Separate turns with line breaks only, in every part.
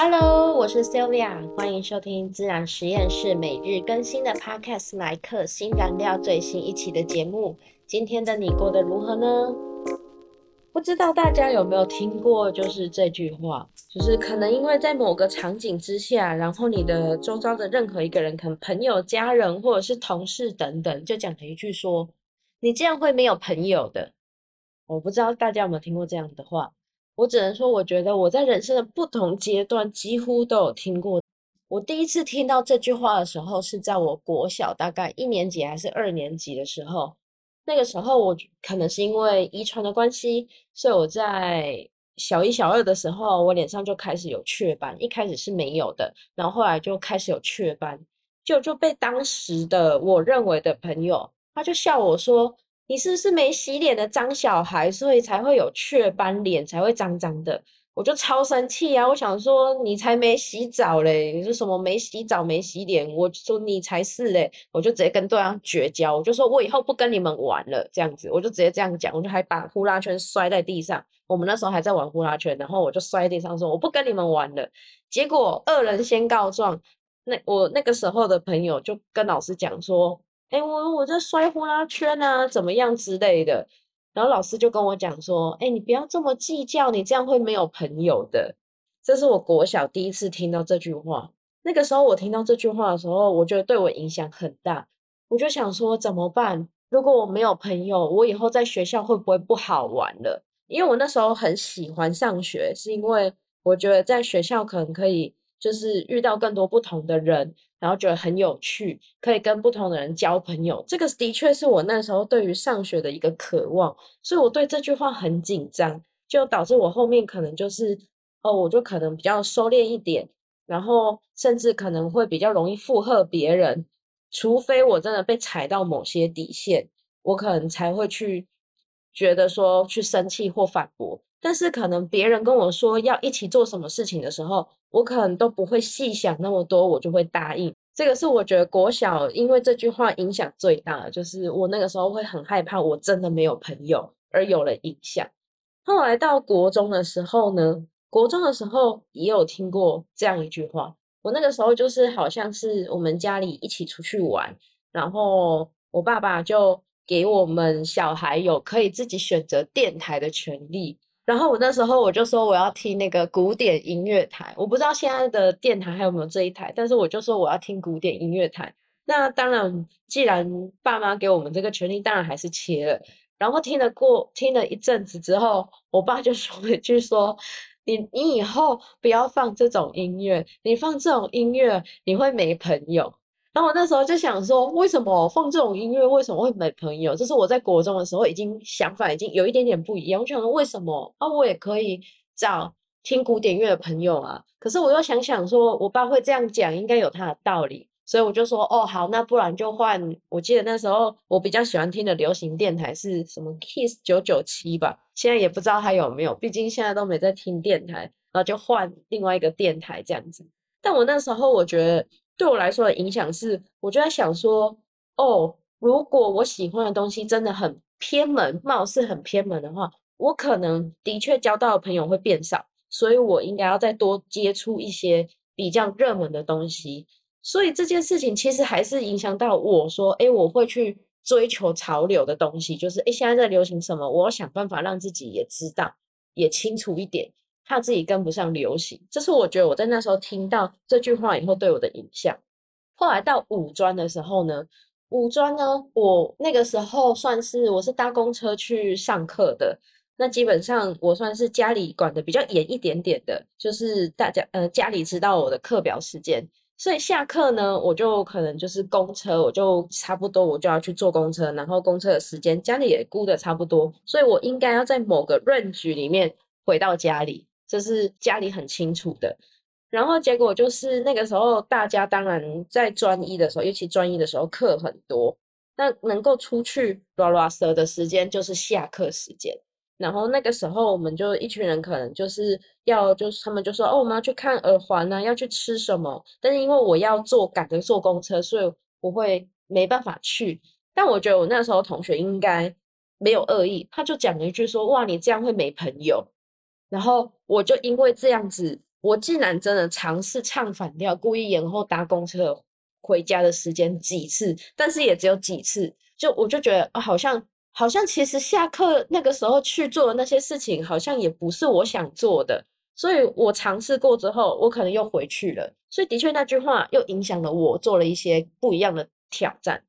Hello，我是 Sylvia，欢迎收听自然实验室每日更新的 Podcast 来客新燃料最新一期的节目。今天的你过得如何呢？不知道大家有没有听过，就是这句话，就是可能因为在某个场景之下，然后你的周遭的任何一个人，可能朋友、家人或者是同事等等，就讲了一句说：“你这样会没有朋友的。”我不知道大家有没有听过这样的话。我只能说，我觉得我在人生的不同阶段几乎都有听过。我第一次听到这句话的时候，是在我国小大概一年级还是二年级的时候。那个时候，我可能是因为遗传的关系，所以我在小一、小二的时候，我脸上就开始有雀斑。一开始是没有的，然后后来就开始有雀斑，就就被当时的我认为的朋友，他就笑我说。你是不是没洗脸的脏小孩，所以才会有雀斑，脸才会脏脏的？我就超生气啊！我想说你才没洗澡嘞，你说什么没洗澡没洗脸？我说你才是嘞！我就直接跟对方绝交，我就说我以后不跟你们玩了，这样子，我就直接这样讲，我就还把呼啦圈摔在地上。我们那时候还在玩呼啦圈，然后我就摔在地上说我不跟你们玩了。结果恶人先告状，那我那个时候的朋友就跟老师讲说。哎，我我在摔呼啦圈啊，怎么样之类的，然后老师就跟我讲说，哎，你不要这么计较，你这样会没有朋友的。这是我国小第一次听到这句话，那个时候我听到这句话的时候，我觉得对我影响很大，我就想说怎么办？如果我没有朋友，我以后在学校会不会不好玩了？因为我那时候很喜欢上学，是因为我觉得在学校可能可以。就是遇到更多不同的人，然后觉得很有趣，可以跟不同的人交朋友。这个的确是我那时候对于上学的一个渴望，所以我对这句话很紧张，就导致我后面可能就是哦，我就可能比较收敛一点，然后甚至可能会比较容易附和别人，除非我真的被踩到某些底线，我可能才会去觉得说去生气或反驳。但是可能别人跟我说要一起做什么事情的时候，我可能都不会细想那么多，我就会答应。这个是我觉得国小因为这句话影响最大的，就是我那个时候会很害怕，我真的没有朋友而有了影响。后来到国中的时候呢，国中的时候也有听过这样一句话。我那个时候就是好像是我们家里一起出去玩，然后我爸爸就给我们小孩有可以自己选择电台的权利。然后我那时候我就说我要听那个古典音乐台，我不知道现在的电台还有没有这一台，但是我就说我要听古典音乐台。那当然，既然爸妈给我们这个权利，当然还是切了。然后听了过听了一阵子之后，我爸就 说一句说：“你你以后不要放这种音乐，你放这种音乐你会没朋友。”然后我那时候就想说，为什么放这种音乐，为什么会没朋友？这是我在国中的时候已经想法已经有一点点不一样。我想说，为什么啊？我也可以找听古典乐的朋友啊。可是我又想想说，我爸会这样讲，应该有他的道理。所以我就说，哦，好，那不然就换。我记得那时候我比较喜欢听的流行电台是什么？Kiss 九九七吧。现在也不知道还有没有，毕竟现在都没在听电台，然后就换另外一个电台这样子。但我那时候我觉得。对我来说的影响是，我就在想说，哦，如果我喜欢的东西真的很偏门，貌似很偏门的话，我可能的确交到的朋友会变少，所以我应该要再多接触一些比较热门的东西。所以这件事情其实还是影响到我说，哎，我会去追求潮流的东西，就是哎，现在在流行什么，我要想办法让自己也知道，也清楚一点。怕自己跟不上流行，这是我觉得我在那时候听到这句话以后对我的影响。后来到五专的时候呢，五专呢，我那个时候算是我是搭公车去上课的，那基本上我算是家里管的比较严一点点的，就是大家呃家里知道我的课表时间，所以下课呢，我就可能就是公车，我就差不多我就要去坐公车，然后公车的时间家里也估的差不多，所以我应该要在某个 range 里面回到家里。这是家里很清楚的，然后结果就是那个时候，大家当然在专一的时候，尤其专一的时候课很多，那能够出去拉拉舌的时间就是下课时间。然后那个时候，我们就一群人可能就是要，就是他们就说哦，我们要去看耳环呢，要去吃什么。但是因为我要坐赶着坐公车，所以我会没办法去。但我觉得我那时候同学应该没有恶意，他就讲了一句说哇，你这样会没朋友。然后我就因为这样子我竟然真的尝试唱反调，故意延后搭公车回家的时间几次，但是也只有几次，就我就觉得啊，好像好像其实下课那个时候去做的那些事情，好像也不是我想做的，所以我尝试过之后，我可能又回去了，所以的确那句话又影响了我做了一些不一样的挑战。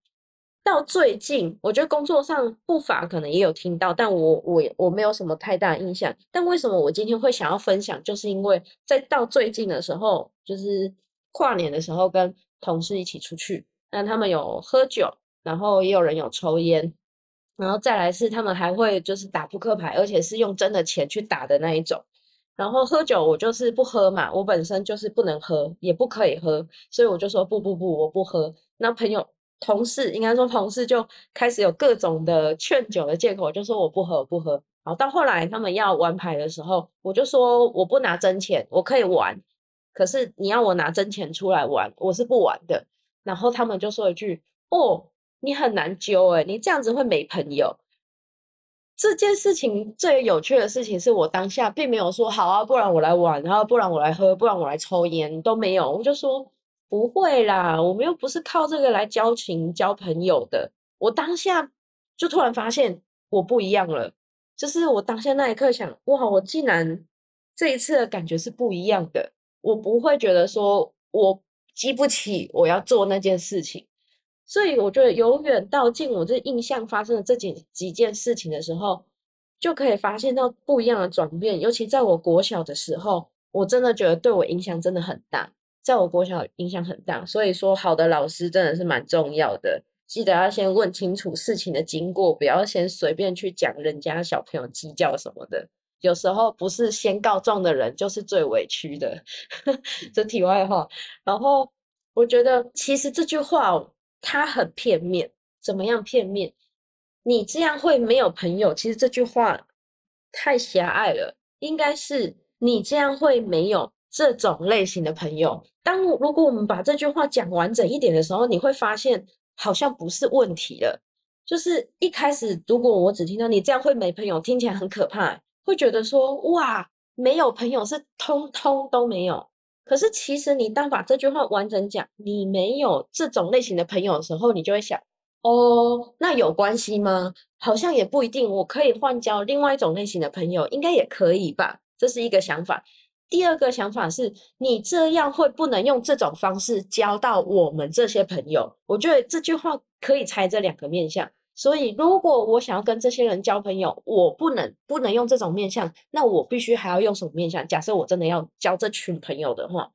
到最近，我觉得工作上不乏可能也有听到，但我我我没有什么太大印象。但为什么我今天会想要分享，就是因为在到最近的时候，就是跨年的时候，跟同事一起出去，那他们有喝酒，然后也有人有抽烟，然后再来是他们还会就是打扑克牌，而且是用真的钱去打的那一种。然后喝酒，我就是不喝嘛，我本身就是不能喝，也不可以喝，所以我就说不不不，我不喝。那朋友。同事应该说，同事就开始有各种的劝酒的借口，就说我不喝，不喝。然后到后来他们要玩牌的时候，我就说我不拿真钱，我可以玩，可是你要我拿真钱出来玩，我是不玩的。然后他们就说一句：“哦，你很难揪诶，你这样子会没朋友。”这件事情最有趣的事情是我当下并没有说好啊，不然我来玩，然后不然我来喝，不然我来抽烟都没有，我就说。不会啦，我们又不是靠这个来交情、交朋友的。我当下就突然发现我不一样了，就是我当下那一刻想，哇，我竟然这一次的感觉是不一样的。我不会觉得说我激不起我要做那件事情，所以我觉得由远到近，我这印象发生的这几几件事情的时候，就可以发现到不一样的转变。尤其在我国小的时候，我真的觉得对我影响真的很大。在我国小影响很大，所以说好的老师真的是蛮重要的。记得要先问清楚事情的经过，不要先随便去讲人家小朋友计较什么的。有时候不是先告状的人就是最委屈的。这题外话，然后我觉得其实这句话它很片面。怎么样片面？你这样会没有朋友？其实这句话太狭隘了。应该是你这样会没有。这种类型的朋友，当如果我们把这句话讲完整一点的时候，你会发现好像不是问题了。就是一开始，如果我只听到你这样会没朋友，听起来很可怕，会觉得说哇，没有朋友是通通都没有。可是其实你当把这句话完整讲，你没有这种类型的朋友的时候，你就会想，哦，那有关系吗？好像也不一定，我可以换交另外一种类型的朋友，应该也可以吧？这是一个想法。第二个想法是，你这样会不能用这种方式交到我们这些朋友。我觉得这句话可以拆这两个面向。所以，如果我想要跟这些人交朋友，我不能不能用这种面向，那我必须还要用什么面向？假设我真的要交这群朋友的话，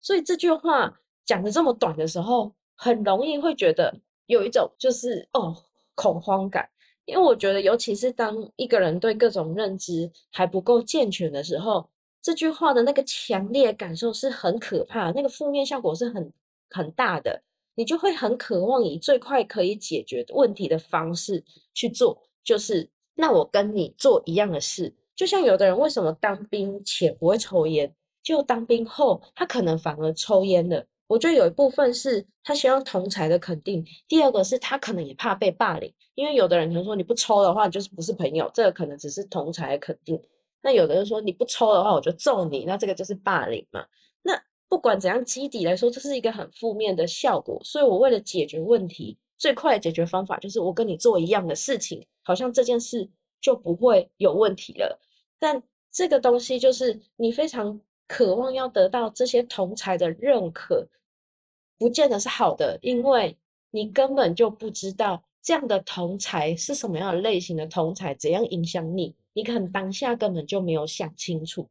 所以这句话讲的这么短的时候，很容易会觉得有一种就是哦恐慌感，因为我觉得，尤其是当一个人对各种认知还不够健全的时候。这句话的那个强烈感受是很可怕，那个负面效果是很很大的，你就会很渴望以最快可以解决问题的方式去做，就是那我跟你做一样的事，就像有的人为什么当兵前不会抽烟，就当兵后他可能反而抽烟了。我觉得有一部分是他希望同才的肯定，第二个是他可能也怕被霸凌，因为有的人可能说你不抽的话就是不是朋友，这个可能只是同才的肯定。那有的人说你不抽的话，我就揍你，那这个就是霸凌嘛。那不管怎样，基底来说，这是一个很负面的效果。所以我为了解决问题，最快的解决方法就是我跟你做一样的事情，好像这件事就不会有问题了。但这个东西就是你非常渴望要得到这些同才的认可，不见得是好的，因为你根本就不知道这样的同才是什么样的类型的同才，怎样影响你。你可能当下根本就没有想清楚，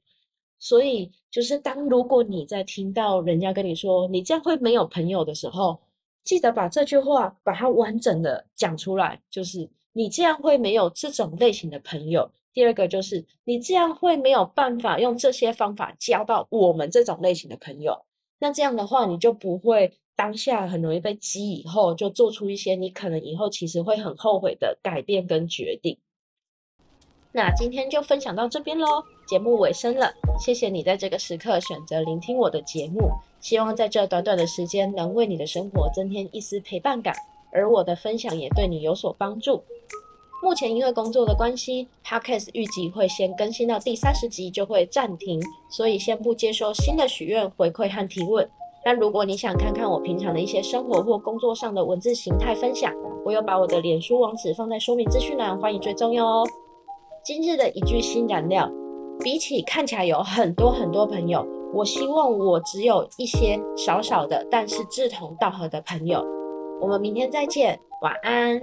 所以就是当如果你在听到人家跟你说你这样会没有朋友的时候，记得把这句话把它完整的讲出来，就是你这样会没有这种类型的朋友。第二个就是你这样会没有办法用这些方法交到我们这种类型的朋友。那这样的话，你就不会当下很容易被激，以后就做出一些你可能以后其实会很后悔的改变跟决定。那今天就分享到这边喽，节目尾声了，谢谢你在这个时刻选择聆听我的节目，希望在这短短的时间能为你的生活增添一丝陪伴感，而我的分享也对你有所帮助。目前因为工作的关系，Podcast 预计会先更新到第三十集就会暂停，所以先不接收新的许愿回馈和提问。但如果你想看看我平常的一些生活或工作上的文字形态分享，我有把我的脸书网址放在说明资讯栏，欢迎追踪哟。今日的一句新燃料，比起看起来有很多很多朋友，我希望我只有一些少少的，但是志同道合的朋友。我们明天再见，晚安。